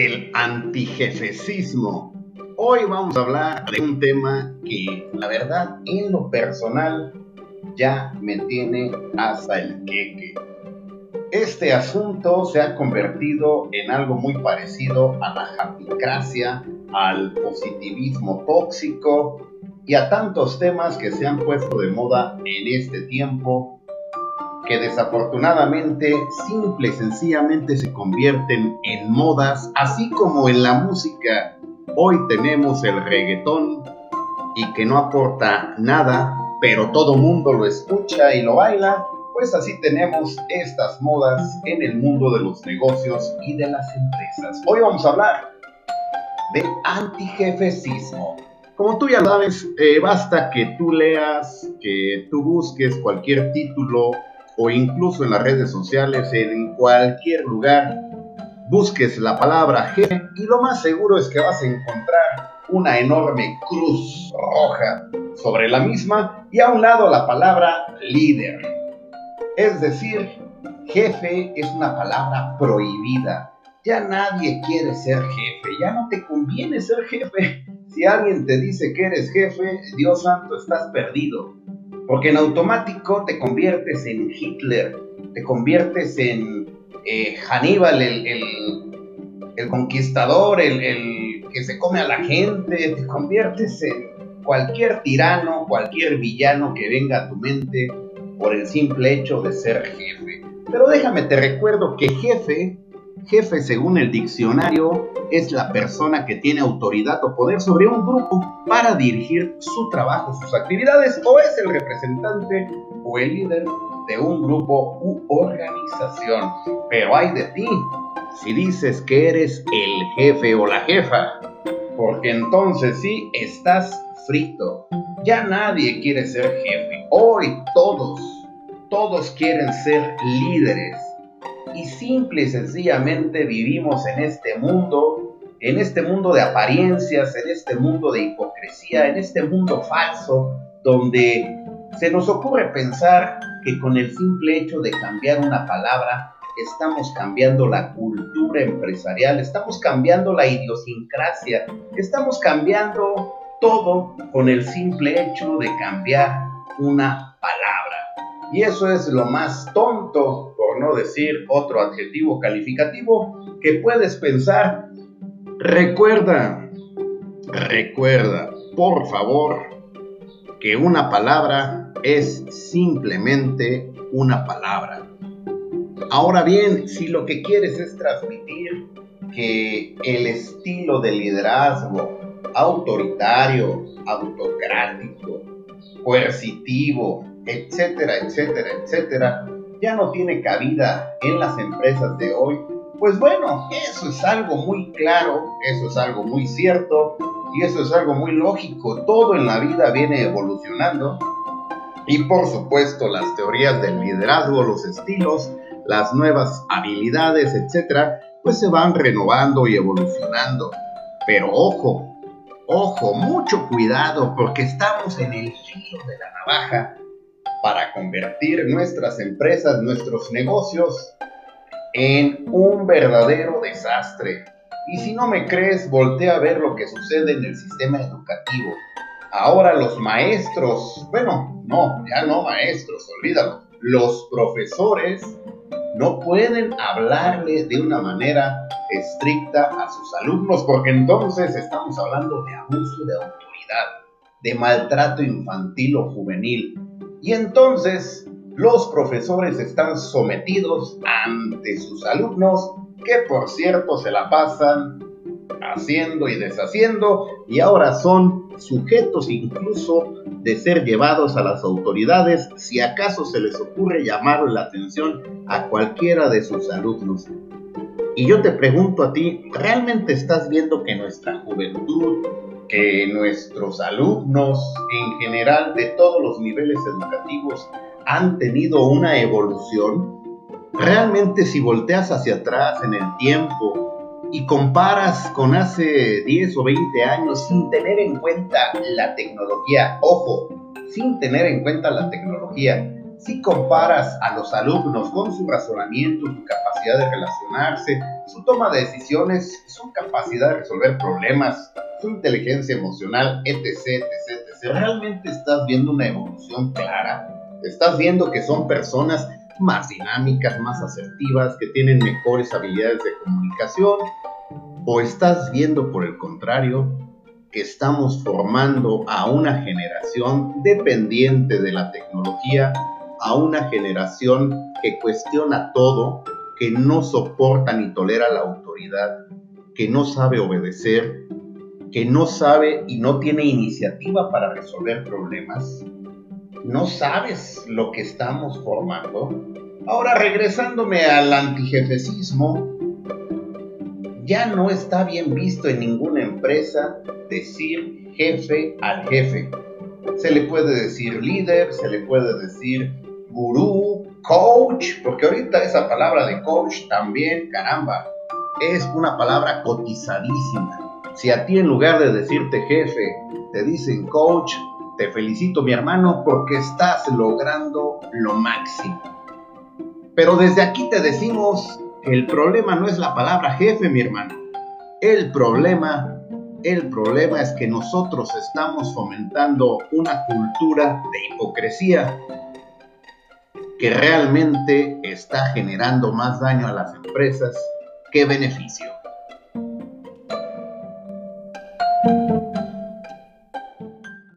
el antijefecismo. Hoy vamos a hablar de un tema que la verdad en lo personal ya me tiene hasta el queque. Este asunto se ha convertido en algo muy parecido a la japicracia, al positivismo tóxico y a tantos temas que se han puesto de moda en este tiempo que desafortunadamente simple y sencillamente se convierten en modas, así como en la música. Hoy tenemos el reggaetón y que no aporta nada, pero todo mundo lo escucha y lo baila, pues así tenemos estas modas en el mundo de los negocios y de las empresas. Hoy vamos a hablar de anti-jefecismo. Como tú ya sabes, eh, basta que tú leas, que tú busques cualquier título o incluso en las redes sociales, en cualquier lugar, busques la palabra jefe y lo más seguro es que vas a encontrar una enorme cruz roja sobre la misma y a un lado la palabra líder. Es decir, jefe es una palabra prohibida. Ya nadie quiere ser jefe, ya no te conviene ser jefe. Si alguien te dice que eres jefe, Dios santo, estás perdido. Porque en automático te conviertes en Hitler, te conviertes en eh, Hannibal, el, conquistador, el, el, que se come a la gente, te conviertes en cualquier tirano, cualquier villano que venga a tu mente por el simple hecho de ser jefe. Pero déjame, te recuerdo que jefe Jefe, según el diccionario, es la persona que tiene autoridad o poder sobre un grupo para dirigir su trabajo, sus actividades, o es el representante o el líder de un grupo u organización. Pero hay de ti si dices que eres el jefe o la jefa, porque entonces sí estás frito. Ya nadie quiere ser jefe. Hoy todos, todos quieren ser líderes y simple y sencillamente vivimos en este mundo, en este mundo de apariencias, en este mundo de hipocresía, en este mundo falso, donde se nos ocurre pensar que con el simple hecho de cambiar una palabra, estamos cambiando la cultura empresarial, estamos cambiando la idiosincrasia, estamos cambiando todo con el simple hecho de cambiar una palabra. Y eso es lo más tonto decir otro adjetivo calificativo que puedes pensar. Recuerda, recuerda, por favor, que una palabra es simplemente una palabra. Ahora bien, si lo que quieres es transmitir que el estilo de liderazgo autoritario, autocrático, coercitivo, etcétera, etcétera, etcétera, ya no tiene cabida en las empresas de hoy, pues bueno, eso es algo muy claro, eso es algo muy cierto y eso es algo muy lógico. Todo en la vida viene evolucionando y por supuesto las teorías del liderazgo, los estilos, las nuevas habilidades, etcétera, pues se van renovando y evolucionando. Pero ojo, ojo, mucho cuidado porque estamos en el filo de la navaja para convertir nuestras empresas, nuestros negocios en un verdadero desastre. Y si no me crees, voltea a ver lo que sucede en el sistema educativo. Ahora los maestros, bueno, no, ya no maestros, olvídalo, los profesores no pueden hablarle de una manera estricta a sus alumnos porque entonces estamos hablando de abuso de autoridad, de maltrato infantil o juvenil, y entonces los profesores están sometidos ante sus alumnos, que por cierto se la pasan haciendo y deshaciendo y ahora son sujetos incluso de ser llevados a las autoridades si acaso se les ocurre llamar la atención a cualquiera de sus alumnos. Y yo te pregunto a ti, ¿realmente estás viendo que nuestra juventud que nuestros alumnos en general de todos los niveles educativos han tenido una evolución, realmente si volteas hacia atrás en el tiempo y comparas con hace 10 o 20 años sin tener en cuenta la tecnología, ojo, sin tener en cuenta la tecnología, Si comparas a los alumnos con su razonamiento, su capacidad de relacionarse, su toma de decisiones, su capacidad de resolver problemas, su inteligencia emocional, etc., etc., etc., realmente estás viendo una evolución clara. Estás viendo que son personas más dinámicas, más asertivas, que tienen mejores habilidades de comunicación, o estás viendo por el contrario que estamos formando a una generación dependiente de la tecnología, a una generación que cuestiona todo, que no soporta ni tolera la autoridad, que no sabe obedecer, que no sabe y no tiene iniciativa para resolver problemas. No sabes lo que estamos formando. Ahora regresándome al antijefecismo, ya no está bien visto en ninguna empresa decir jefe al jefe. Se le puede decir líder, se le puede decir gurú, coach, porque ahorita esa palabra de coach también, caramba, es una palabra cotizadísima. Si a ti en lugar de decirte jefe, te dicen coach, te felicito mi hermano porque estás logrando lo máximo. Pero desde aquí te decimos el problema no es la palabra jefe, mi hermano. El problema, el problema es que nosotros estamos fomentando una cultura de hipocresía que realmente está generando más daño a las empresas que beneficio.